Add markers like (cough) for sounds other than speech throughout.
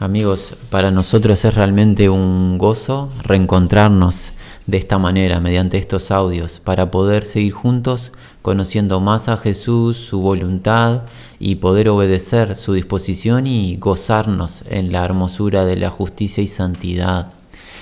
Amigos, para nosotros es realmente un gozo reencontrarnos de esta manera, mediante estos audios, para poder seguir juntos conociendo más a Jesús, su voluntad y poder obedecer su disposición y gozarnos en la hermosura de la justicia y santidad.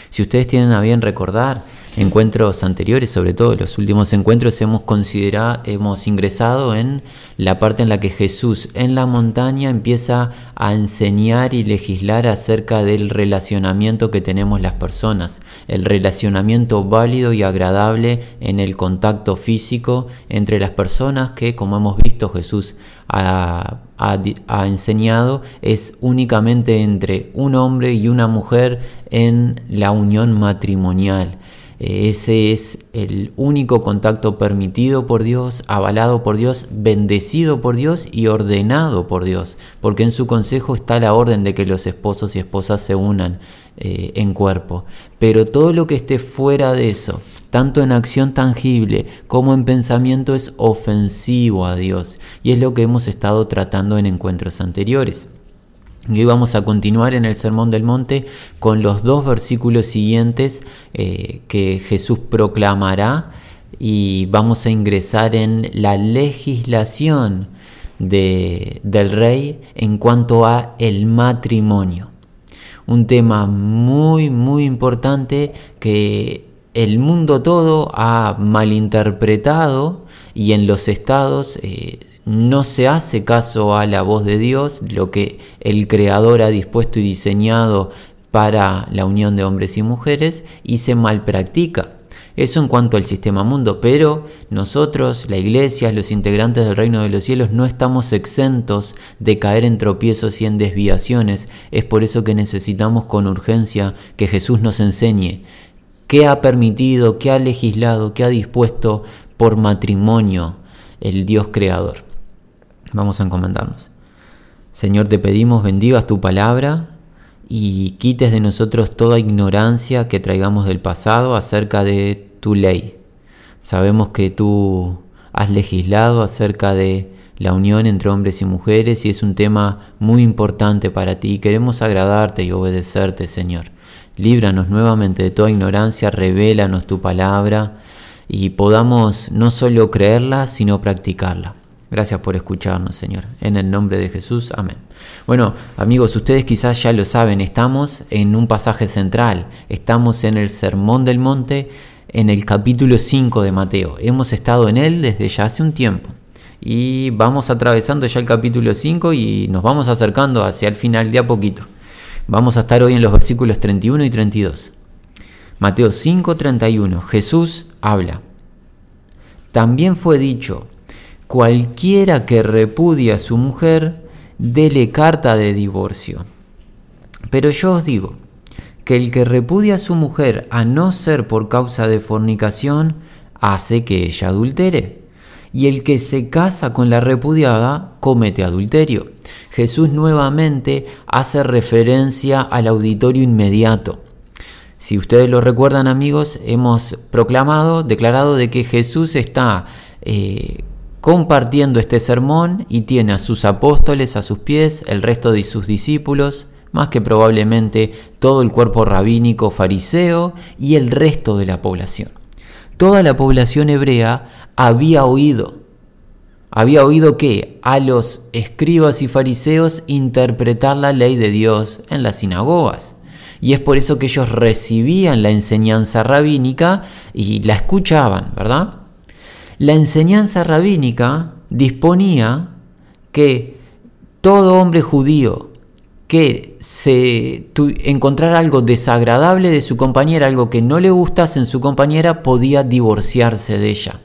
Si ustedes tienen a bien recordar, encuentros anteriores, sobre todo los últimos encuentros, hemos considerado, hemos ingresado en la parte en la que Jesús en la montaña empieza a enseñar y legislar acerca del relacionamiento que tenemos las personas, el relacionamiento válido y agradable en el contacto físico entre las personas que, como hemos visto, Jesús ha, ha enseñado es únicamente entre un hombre y una mujer en la unión matrimonial. Ese es el único contacto permitido por Dios, avalado por Dios, bendecido por Dios y ordenado por Dios, porque en su consejo está la orden de que los esposos y esposas se unan eh, en cuerpo. Pero todo lo que esté fuera de eso, tanto en acción tangible como en pensamiento, es ofensivo a Dios, y es lo que hemos estado tratando en encuentros anteriores. Y hoy vamos a continuar en el Sermón del Monte con los dos versículos siguientes eh, que Jesús proclamará y vamos a ingresar en la legislación del rey en cuanto a el matrimonio. Un tema muy, muy importante que el mundo todo ha malinterpretado y en los estados eh, no se hace caso a la voz de Dios, lo que el Creador ha dispuesto y diseñado para la unión de hombres y mujeres, y se malpractica. Eso en cuanto al sistema mundo, pero nosotros, la iglesia, los integrantes del reino de los cielos, no estamos exentos de caer en tropiezos y en desviaciones. Es por eso que necesitamos con urgencia que Jesús nos enseñe qué ha permitido, qué ha legislado, qué ha dispuesto por matrimonio el Dios creador. Vamos a encomendarnos. Señor, te pedimos bendigas tu palabra y quites de nosotros toda ignorancia que traigamos del pasado acerca de tu ley. Sabemos que tú has legislado acerca de la unión entre hombres y mujeres y es un tema muy importante para ti. Queremos agradarte y obedecerte, Señor. Líbranos nuevamente de toda ignorancia, revélanos tu palabra y podamos no solo creerla, sino practicarla. Gracias por escucharnos, Señor. En el nombre de Jesús, amén. Bueno, amigos, ustedes quizás ya lo saben, estamos en un pasaje central, estamos en el Sermón del Monte, en el capítulo 5 de Mateo. Hemos estado en él desde ya hace un tiempo. Y vamos atravesando ya el capítulo 5 y nos vamos acercando hacia el final de a poquito. Vamos a estar hoy en los versículos 31 y 32. Mateo 5, 31. Jesús habla. También fue dicho, cualquiera que repudia a su mujer, dele carta de divorcio. Pero yo os digo que el que repudia a su mujer a no ser por causa de fornicación, hace que ella adultere. Y el que se casa con la repudiada comete adulterio. Jesús nuevamente hace referencia al auditorio inmediato. Si ustedes lo recuerdan amigos, hemos proclamado, declarado de que Jesús está eh, compartiendo este sermón y tiene a sus apóstoles a sus pies, el resto de sus discípulos, más que probablemente todo el cuerpo rabínico fariseo y el resto de la población. Toda la población hebrea había oído, había oído que a los escribas y fariseos interpretar la ley de Dios en las sinagogas. Y es por eso que ellos recibían la enseñanza rabínica y la escuchaban, ¿verdad? La enseñanza rabínica disponía que todo hombre judío que se encontrara algo desagradable de su compañera, algo que no le gustase en su compañera, podía divorciarse de ella.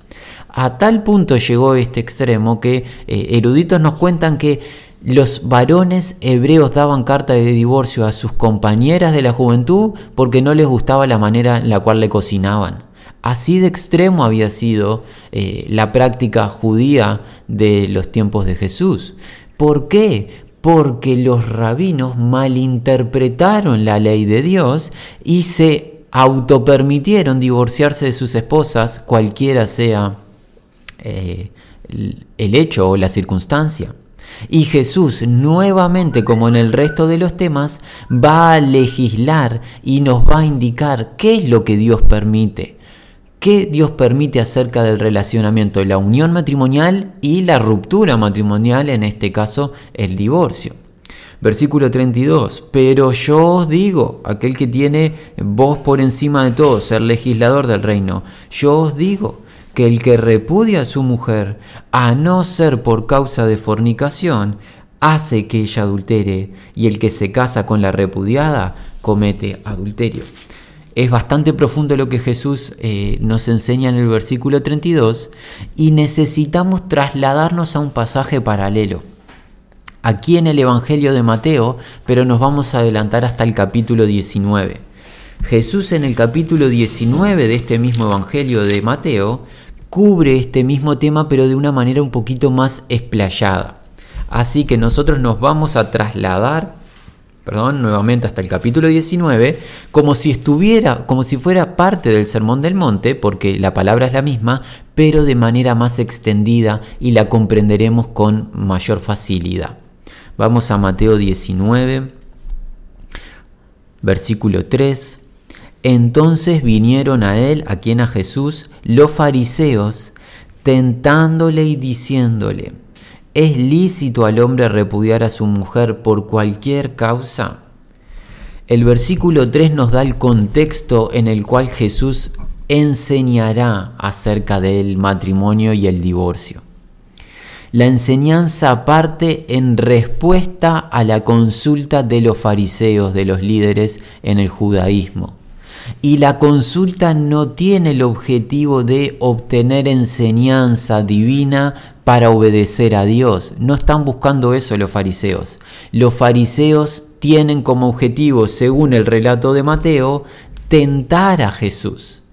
A tal punto llegó este extremo que eh, eruditos nos cuentan que los varones hebreos daban carta de divorcio a sus compañeras de la juventud porque no les gustaba la manera en la cual le cocinaban. Así de extremo había sido eh, la práctica judía de los tiempos de Jesús. ¿Por qué? Porque los rabinos malinterpretaron la ley de Dios y se autopermitieron divorciarse de sus esposas, cualquiera sea eh, el hecho o la circunstancia. Y Jesús, nuevamente como en el resto de los temas, va a legislar y nos va a indicar qué es lo que Dios permite. ¿Qué Dios permite acerca del relacionamiento, la unión matrimonial y la ruptura matrimonial, en este caso el divorcio? Versículo 32, pero yo os digo, aquel que tiene voz por encima de todo, ser legislador del reino, yo os digo que el que repudia a su mujer, a no ser por causa de fornicación, hace que ella adultere, y el que se casa con la repudiada comete adulterio. Es bastante profundo lo que Jesús eh, nos enseña en el versículo 32 y necesitamos trasladarnos a un pasaje paralelo. Aquí en el Evangelio de Mateo, pero nos vamos a adelantar hasta el capítulo 19. Jesús en el capítulo 19 de este mismo Evangelio de Mateo cubre este mismo tema pero de una manera un poquito más explayada. Así que nosotros nos vamos a trasladar, perdón, nuevamente hasta el capítulo 19, como si estuviera, como si fuera parte del Sermón del Monte, porque la palabra es la misma, pero de manera más extendida y la comprenderemos con mayor facilidad. Vamos a Mateo 19, versículo 3. Entonces vinieron a él, a quien a Jesús, los fariseos, tentándole y diciéndole, ¿es lícito al hombre repudiar a su mujer por cualquier causa? El versículo 3 nos da el contexto en el cual Jesús enseñará acerca del matrimonio y el divorcio. La enseñanza parte en respuesta a la consulta de los fariseos, de los líderes en el judaísmo. Y la consulta no tiene el objetivo de obtener enseñanza divina para obedecer a Dios. No están buscando eso los fariseos. Los fariseos tienen como objetivo, según el relato de Mateo, tentar a Jesús.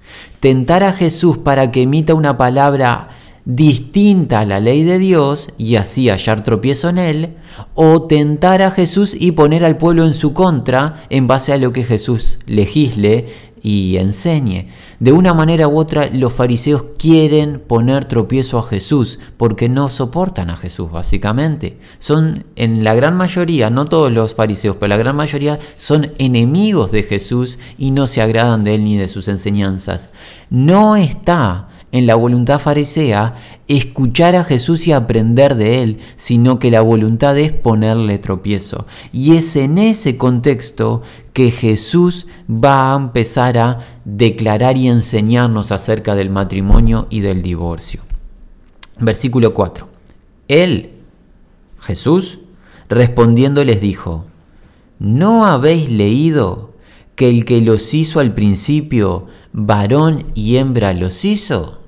Tentar a Jesús para que emita una palabra distinta a la ley de Dios y así hallar tropiezo en él, o tentar a Jesús y poner al pueblo en su contra en base a lo que Jesús legisle y enseñe. De una manera u otra, los fariseos quieren poner tropiezo a Jesús porque no soportan a Jesús, básicamente. Son, en la gran mayoría, no todos los fariseos, pero la gran mayoría son enemigos de Jesús y no se agradan de él ni de sus enseñanzas. No está en la voluntad farisea escuchar a Jesús y aprender de él, sino que la voluntad es ponerle tropiezo. Y es en ese contexto que Jesús va a empezar a declarar y enseñarnos acerca del matrimonio y del divorcio. Versículo 4. Él, Jesús, respondiendo les dijo, ¿no habéis leído que el que los hizo al principio, varón y hembra los hizo?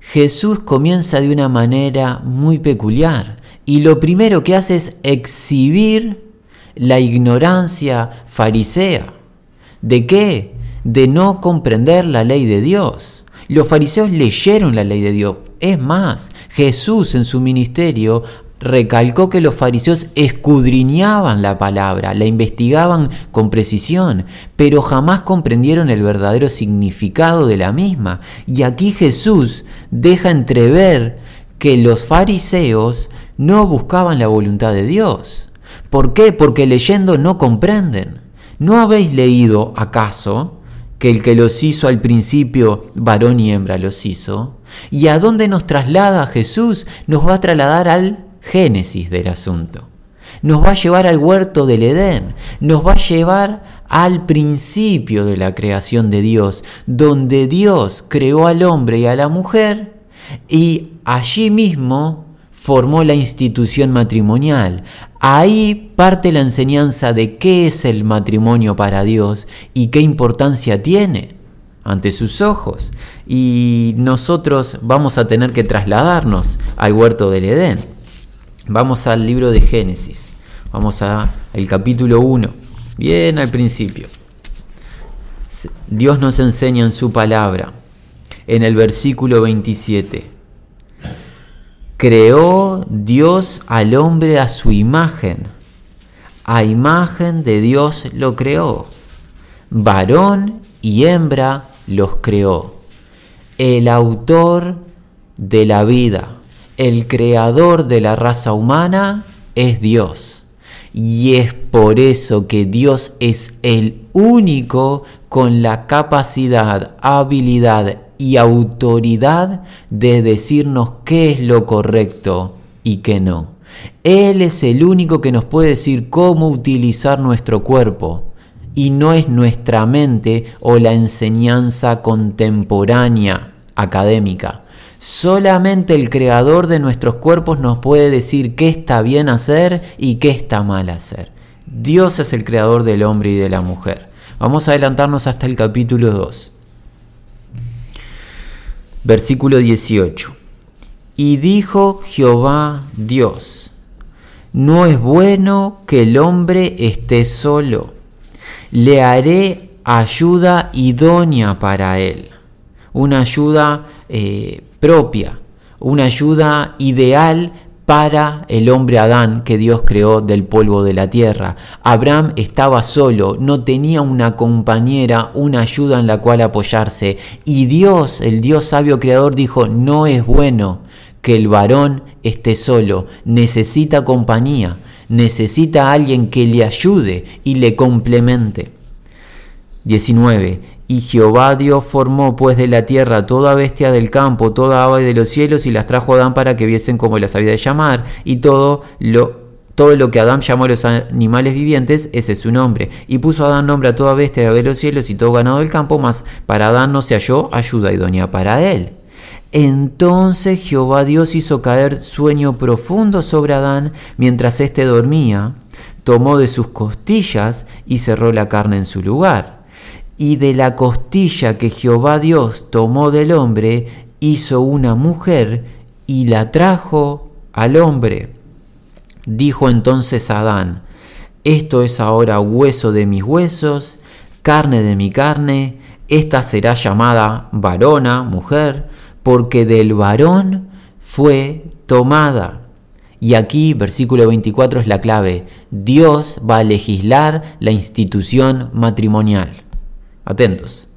Jesús comienza de una manera muy peculiar y lo primero que hace es exhibir la ignorancia farisea. ¿De qué? De no comprender la ley de Dios. Los fariseos leyeron la ley de Dios. Es más, Jesús en su ministerio recalcó que los fariseos escudriñaban la palabra, la investigaban con precisión, pero jamás comprendieron el verdadero significado de la misma. Y aquí Jesús deja entrever que los fariseos no buscaban la voluntad de Dios. ¿Por qué? Porque leyendo no comprenden. ¿No habéis leído acaso que el que los hizo al principio, varón y hembra los hizo? ¿Y a dónde nos traslada Jesús? Nos va a trasladar al génesis del asunto. Nos va a llevar al huerto del Edén, nos va a llevar al principio de la creación de Dios, donde Dios creó al hombre y a la mujer y allí mismo formó la institución matrimonial. Ahí parte la enseñanza de qué es el matrimonio para Dios y qué importancia tiene ante sus ojos. Y nosotros vamos a tener que trasladarnos al huerto del Edén. Vamos al libro de Génesis. Vamos al capítulo 1. Bien al principio. Dios nos enseña en su palabra, en el versículo 27. Creó Dios al hombre a su imagen. A imagen de Dios lo creó. Varón y hembra los creó. El autor de la vida el creador de la raza humana es Dios. Y es por eso que Dios es el único con la capacidad, habilidad y autoridad de decirnos qué es lo correcto y qué no. Él es el único que nos puede decir cómo utilizar nuestro cuerpo y no es nuestra mente o la enseñanza contemporánea académica. Solamente el creador de nuestros cuerpos nos puede decir qué está bien hacer y qué está mal hacer. Dios es el creador del hombre y de la mujer. Vamos a adelantarnos hasta el capítulo 2. Versículo 18. Y dijo Jehová Dios, no es bueno que el hombre esté solo, le haré ayuda idónea para él, una ayuda eh, propia, una ayuda ideal para el hombre Adán que Dios creó del polvo de la tierra. Abraham estaba solo, no tenía una compañera, una ayuda en la cual apoyarse. Y Dios, el Dios sabio creador, dijo, no es bueno que el varón esté solo, necesita compañía, necesita alguien que le ayude y le complemente. 19. Y Jehová Dios formó pues de la tierra toda bestia del campo, toda ave de los cielos, y las trajo a Adán para que viesen como las había de llamar, y todo lo, todo lo que Adán llamó a los animales vivientes, ese es su nombre. Y puso Adán nombre a toda bestia de los cielos y todo ganado del campo, mas para Adán no se halló ayuda idónea para él. Entonces Jehová Dios hizo caer sueño profundo sobre Adán mientras éste dormía, tomó de sus costillas y cerró la carne en su lugar y de la costilla que Jehová Dios tomó del hombre, hizo una mujer y la trajo al hombre. Dijo entonces Adán, esto es ahora hueso de mis huesos, carne de mi carne, esta será llamada varona, mujer, porque del varón fue tomada. Y aquí, versículo 24 es la clave. Dios va a legislar la institución matrimonial. Atentos.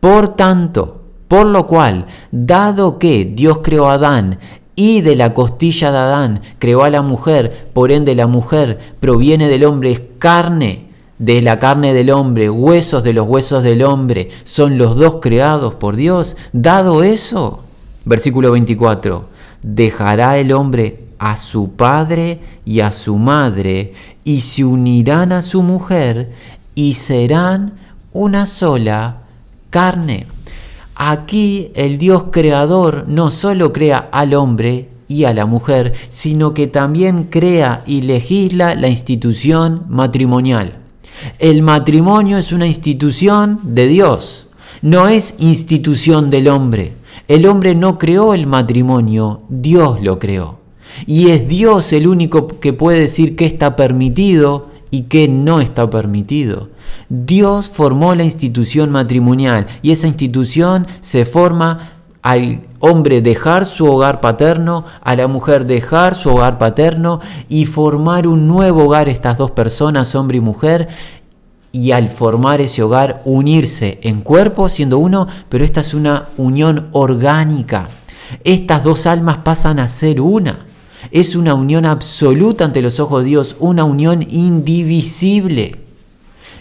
Por tanto, por lo cual, dado que Dios creó a Adán y de la costilla de Adán creó a la mujer, por ende la mujer proviene del hombre, es carne de la carne del hombre, huesos de los huesos del hombre, son los dos creados por Dios. Dado eso, versículo 24, dejará el hombre a su padre y a su madre y se unirán a su mujer y serán una sola carne. Aquí el Dios creador no solo crea al hombre y a la mujer, sino que también crea y legisla la institución matrimonial. El matrimonio es una institución de Dios, no es institución del hombre. El hombre no creó el matrimonio, Dios lo creó. Y es Dios el único que puede decir qué está permitido y qué no está permitido. Dios formó la institución matrimonial y esa institución se forma al hombre dejar su hogar paterno, a la mujer dejar su hogar paterno y formar un nuevo hogar estas dos personas, hombre y mujer, y al formar ese hogar unirse en cuerpo siendo uno, pero esta es una unión orgánica. Estas dos almas pasan a ser una. Es una unión absoluta ante los ojos de Dios, una unión indivisible.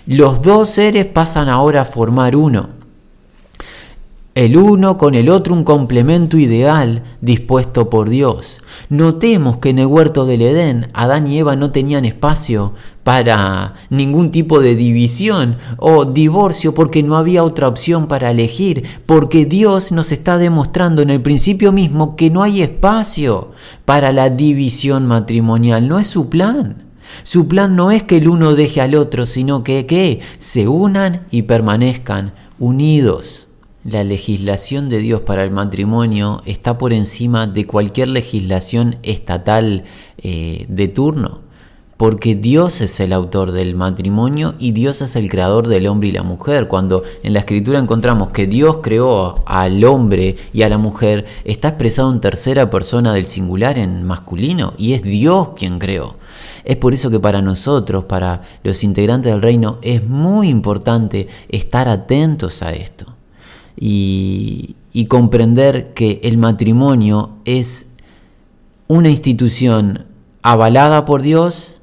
Los dos seres pasan ahora a formar uno. El uno con el otro un complemento ideal dispuesto por Dios. Notemos que en el huerto del Edén Adán y Eva no tenían espacio para ningún tipo de división o divorcio porque no había otra opción para elegir, porque Dios nos está demostrando en el principio mismo que no hay espacio para la división matrimonial, no es su plan. Su plan no es que el uno deje al otro, sino que, se unan y permanezcan unidos. La legislación de Dios para el matrimonio está por encima de cualquier legislación estatal eh, de turno, porque Dios es el autor del matrimonio y Dios es el creador del hombre y la mujer. Cuando en la escritura encontramos que Dios creó al hombre y a la mujer, está expresado en tercera persona del singular en masculino y es Dios quien creó. Es por eso que para nosotros, para los integrantes del reino, es muy importante estar atentos a esto y, comprender que el matrimonio es una institución avalada por Dios,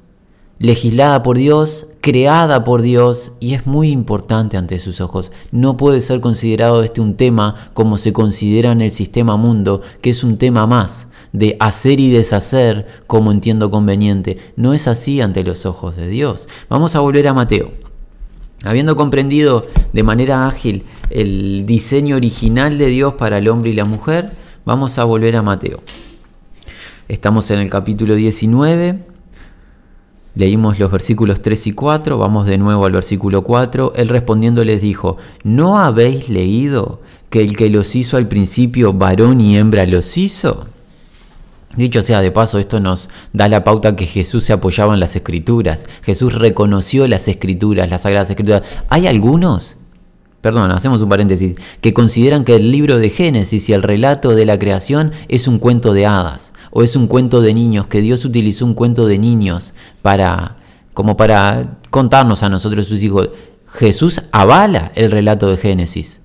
legislada por Dios, creada por Dios y es muy importante ante sus ojos. No puede ser considerado este un tema como se considera en el sistema mundo, que es un tema más de hacer y deshacer como entiendo conveniente. No es así ante los ojos de Dios. Vamos a volver a Mateo. Habiendo comprendido de manera ágil el diseño original de Dios para el hombre y la mujer, vamos a volver a Mateo. Estamos en el capítulo 19, leímos los versículos 3 y 4, vamos de nuevo al versículo 4, él respondiendo les dijo, ¿no habéis leído que el que los hizo al principio varón y hembra los hizo? Dicho sea de paso, esto nos da la pauta que Jesús se apoyaba en las escrituras. Jesús reconoció las escrituras, las sagradas escrituras. Hay algunos, perdón, hacemos un paréntesis, que consideran que el libro de Génesis y el relato de la creación es un cuento de hadas o es un cuento de niños, que Dios utilizó un cuento de niños para como para contarnos a nosotros sus hijos. Jesús avala el relato de Génesis.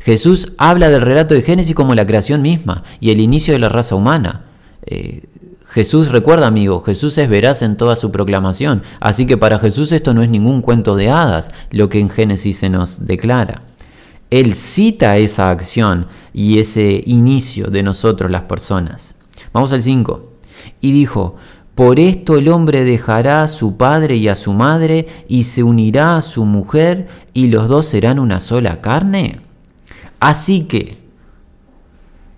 Jesús habla del relato de Génesis como la creación misma y el inicio de la raza humana. Eh, Jesús, recuerda amigo, Jesús es veraz en toda su proclamación, así que para Jesús esto no es ningún cuento de hadas, lo que en Génesis se nos declara. Él cita esa acción y ese inicio de nosotros las personas. Vamos al 5. Y dijo, por esto el hombre dejará a su padre y a su madre y se unirá a su mujer y los dos serán una sola carne. Así que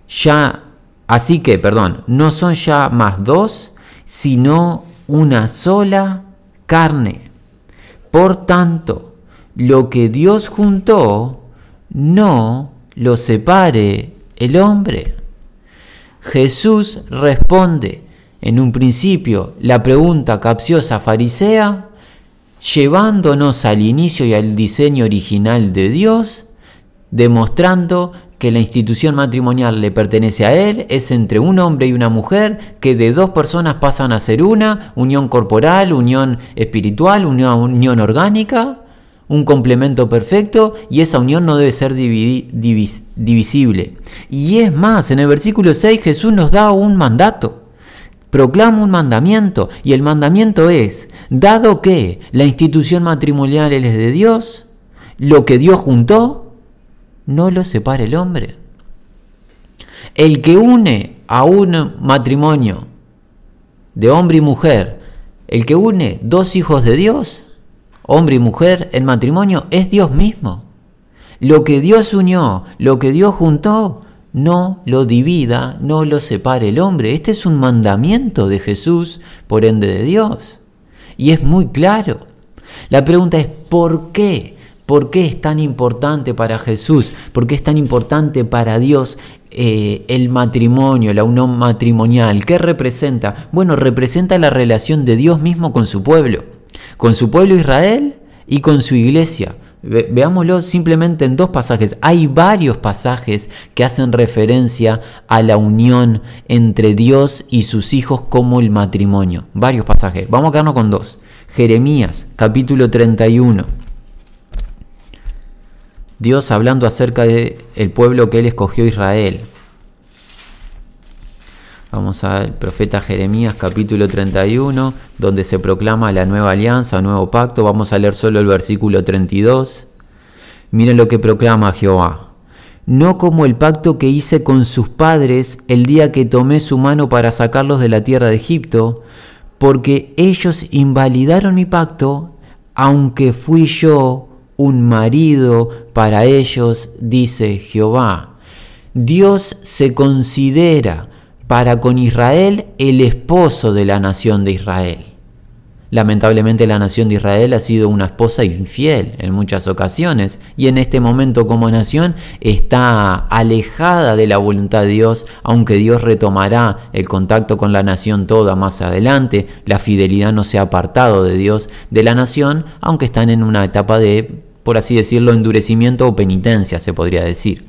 ya Así que, perdón, no son ya más dos, sino una sola carne. Por tanto, lo que Dios juntó, no lo separe el hombre. Jesús responde en un principio la pregunta capciosa farisea, llevándonos al inicio y al diseño original de Dios, demostrando que la institución matrimonial le pertenece a él, es entre un hombre y una mujer, que de dos personas pasan a ser una, unión corporal, unión espiritual, unión, unión orgánica, un complemento perfecto, y esa unión no debe ser divisible. Y es más, en el versículo 6 Jesús nos da un mandato, proclama un mandamiento, y el mandamiento es, dado que la institución matrimonial es de Dios, lo que Dios juntó, no lo separa el hombre. El que une a un matrimonio de hombre y mujer, el que une dos hijos de Dios, hombre y mujer en matrimonio, es Dios mismo. Lo que Dios unió, lo que Dios juntó, no lo divida, no lo separe el hombre. Este es un mandamiento de Jesús, por ende de Dios. Y es muy claro. La pregunta es, ¿por qué? ¿Por qué es tan importante para Jesús? ¿Por qué es tan importante para Dios eh, el matrimonio, la unión matrimonial? ¿Qué representa? Bueno, representa la relación de Dios mismo con su pueblo, con su pueblo Israel y con su iglesia. veámoslo simplemente en dos pasajes. Hay varios pasajes que hacen referencia a la unión entre Dios y sus hijos como el matrimonio. Varios pasajes. Vamos a quedarnos con dos. Jeremías, capítulo 31. Dios hablando acerca del el pueblo que él escogió Israel. Vamos al profeta Jeremías capítulo 31, donde se proclama la nueva alianza, nuevo pacto. Vamos a leer solo el versículo 32. Miren lo que proclama Jehová. No como el pacto que hice con sus padres el día que tomé su mano para sacarlos de la tierra de Egipto, porque ellos invalidaron mi pacto, aunque fui yo un marido para ellos, dice Jehová. Dios se considera para con Israel el esposo de la nación de Israel. Lamentablemente la nación de Israel ha sido una esposa infiel en muchas ocasiones y en este momento como nación está alejada de la voluntad de Dios, aunque Dios retomará el contacto con la nación toda más adelante, la fidelidad no se ha apartado de Dios de la nación, aunque están en una etapa de por así decirlo, endurecimiento o penitencia, se podría decir.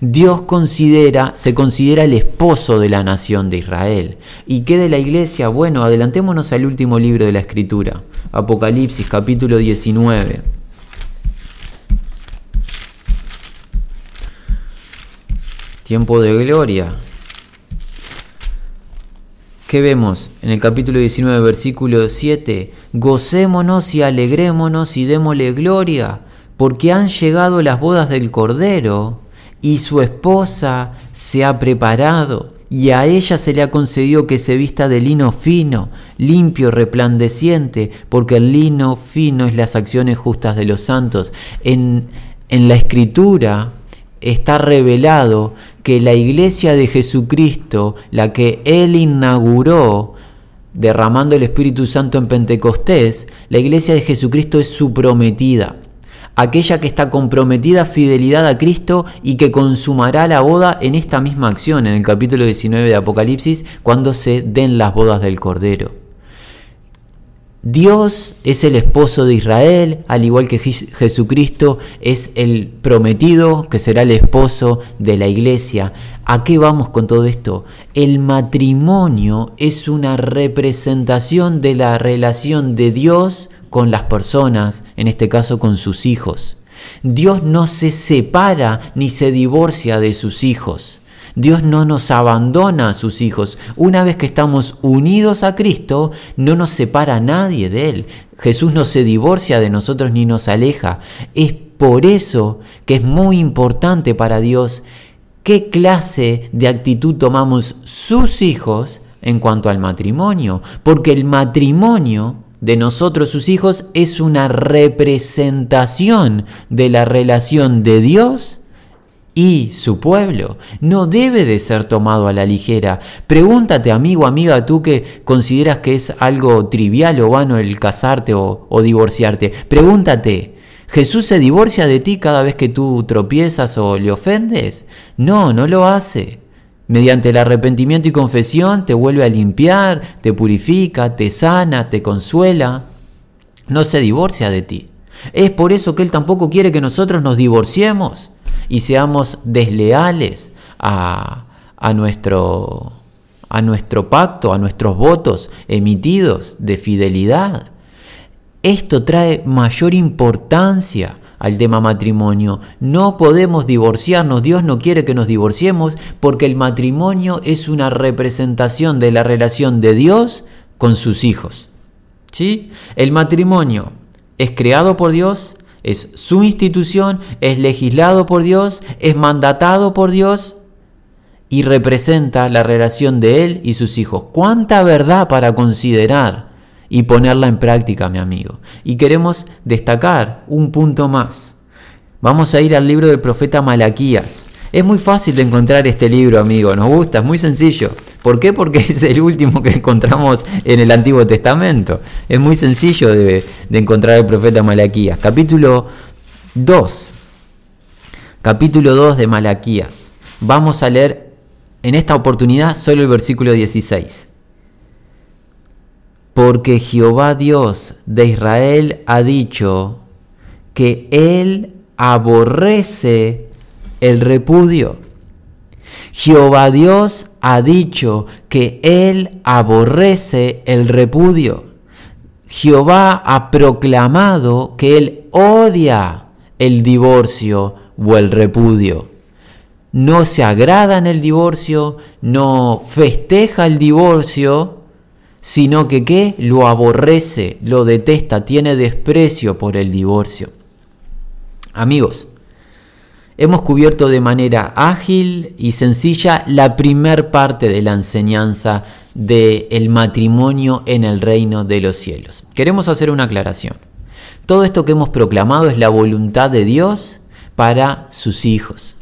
Dios considera, se considera el esposo de la nación de Israel. ¿Y qué de la iglesia? Bueno, adelantémonos al último libro de la Escritura, Apocalipsis capítulo 19. Tiempo de gloria. ¿Qué vemos en el capítulo 19, versículo 7? Gocémonos y alegrémonos y démosle gloria, porque han llegado las bodas del Cordero y su esposa se ha preparado y a ella se le ha concedido que se vista de lino fino, limpio, resplandeciente, porque el lino fino es las acciones justas de los santos. En, en la escritura está revelado que la iglesia de Jesucristo, la que Él inauguró, derramando el Espíritu Santo en Pentecostés, la iglesia de Jesucristo es su prometida aquella que está comprometida a fidelidad a Cristo y que consumará la boda en esta misma acción, en el capítulo 19 de Apocalipsis, cuando se den las bodas del Cordero. Dios es el esposo de Israel, al igual que Jesucristo es el prometido que será el esposo de la iglesia. ¿A qué vamos con todo esto? El matrimonio es una representación de la relación de Dios con las personas, en este caso con sus hijos. Dios no se separa ni se divorcia de sus hijos. Dios no nos abandona a sus hijos. Una vez que estamos unidos a Cristo, no nos separa nadie de Él. Jesús no se divorcia de nosotros ni nos aleja. Es por eso que es muy importante para Dios qué clase de actitud tomamos sus hijos en cuanto al matrimonio. Porque el matrimonio de nosotros sus hijos es una representación de la relación de Dios y su pueblo. No debe de ser tomado a la ligera. Pregúntate, amigo, amiga, tú que consideras que es algo trivial o vano el casarte o, o divorciarte. Pregúntate, ¿Jesús se divorcia de ti cada vez que tú tropiezas o le ofendes? No, no lo hace. Mediante el arrepentimiento y confesión te vuelve a limpiar, te purifica, te sana, te consuela. No se divorcia de ti. Es por eso que Él tampoco quiere que nosotros nos divorciemos y seamos desleales a, a, nuestro, a nuestro pacto, a nuestros votos emitidos de fidelidad. Esto trae mayor importancia al tema matrimonio. No podemos divorciarnos, Dios no quiere que nos divorciemos porque el matrimonio es una representación de la relación de Dios con sus hijos. ¿Sí? El matrimonio es creado por Dios, es su institución, es legislado por Dios, es mandatado por Dios y representa la relación de Él y sus hijos. ¿Cuánta verdad para considerar? Y ponerla en práctica, mi amigo. Y queremos destacar un punto más. Vamos a ir al libro del profeta Malaquías. Es muy fácil de encontrar este libro, amigo. Nos gusta, es muy sencillo. ¿Por qué? Porque (laughs) es el último que encontramos en el Antiguo Testamento. Es muy sencillo de, de encontrar el profeta Malaquías. Capítulo 2. Capítulo 2 de Malaquías. Vamos a leer en esta oportunidad solo el versículo 16 porque Jehová Dios de Israel ha dicho que Él aborrece el repudio. Jehová Dios ha dicho que Él aborrece el repudio. Jehová ha proclamado que Él odia el divorcio o el repudio. No se agrada en el divorcio, no festeja el divorcio, sino que ¿qué? Lo aborrece, lo detesta, tiene desprecio por el divorcio. Amigos, hemos cubierto de manera ágil y sencilla la primer parte de la enseñanza del matrimonio en el reino de los cielos. Queremos hacer una aclaración. Todo esto que hemos proclamado es la voluntad de Dios para sus hijos.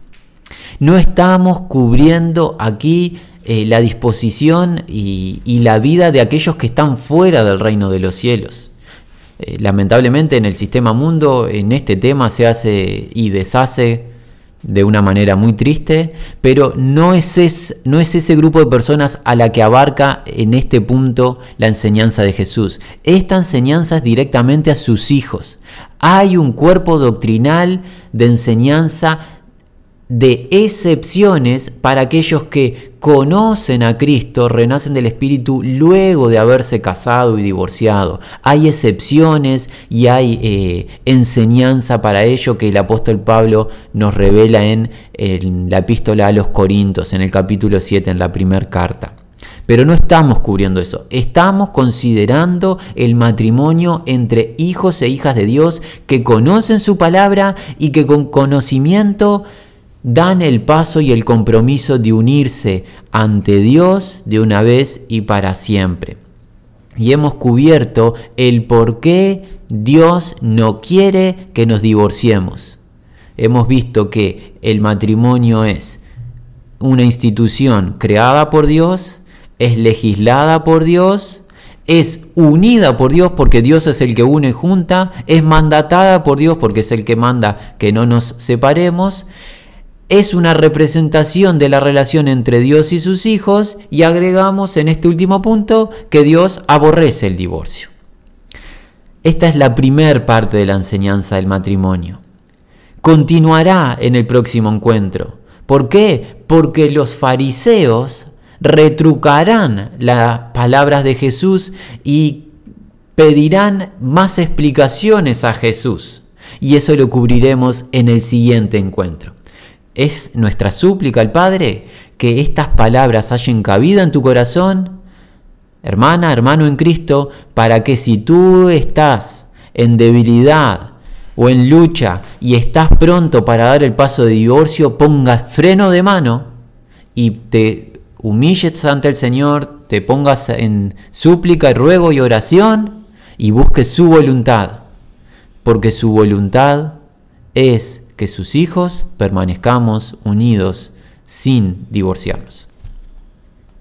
No estamos cubriendo aquí eh, la disposición y, la vida de aquellos que están fuera del reino de los cielos. Eh, lamentablemente en el sistema mundo en este tema se hace y deshace de una manera muy triste, pero no es, no es ese grupo de personas a la que abarca en este punto la enseñanza de Jesús. Esta enseñanza es directamente a sus hijos. Hay un cuerpo doctrinal de enseñanza de excepciones para aquellos que conocen a Cristo, renacen del Espíritu luego de haberse casado y divorciado. Hay excepciones y hay eh, enseñanza para ello que el apóstol Pablo nos revela en, en la epístola a los Corintios, en el capítulo 7, en la primera carta. Pero no estamos cubriendo eso, estamos considerando el matrimonio entre hijos e hijas de Dios que conocen su palabra y que con conocimiento dan el paso y el compromiso de unirse ante Dios de una vez y para siempre. Y hemos cubierto el por qué Dios no quiere que nos divorciemos. Hemos visto que el matrimonio es una institución creada por Dios, es legislada por Dios, es unida por Dios porque Dios es el que une junta, es mandatada por Dios porque es el que manda que no nos separemos, es una representación de la relación entre Dios y sus hijos y agregamos en este último punto que Dios aborrece el divorcio. Esta es la primer parte de la enseñanza del matrimonio. Continuará en el próximo encuentro. ¿Por qué? Porque los fariseos retrucarán las palabras de Jesús y pedirán más explicaciones a Jesús. Y eso lo cubriremos en el siguiente encuentro. Es nuestra súplica al Padre que estas palabras hayan cabida en tu corazón, hermana, hermano en Cristo, para que si tú estás en debilidad o en lucha y estás pronto para dar el paso de divorcio, pongas freno de mano y te humilles ante el Señor, te pongas en súplica ruego y oración y busques su voluntad, porque su voluntad es que sus hijos permanezcamos unidos sin divorciarnos.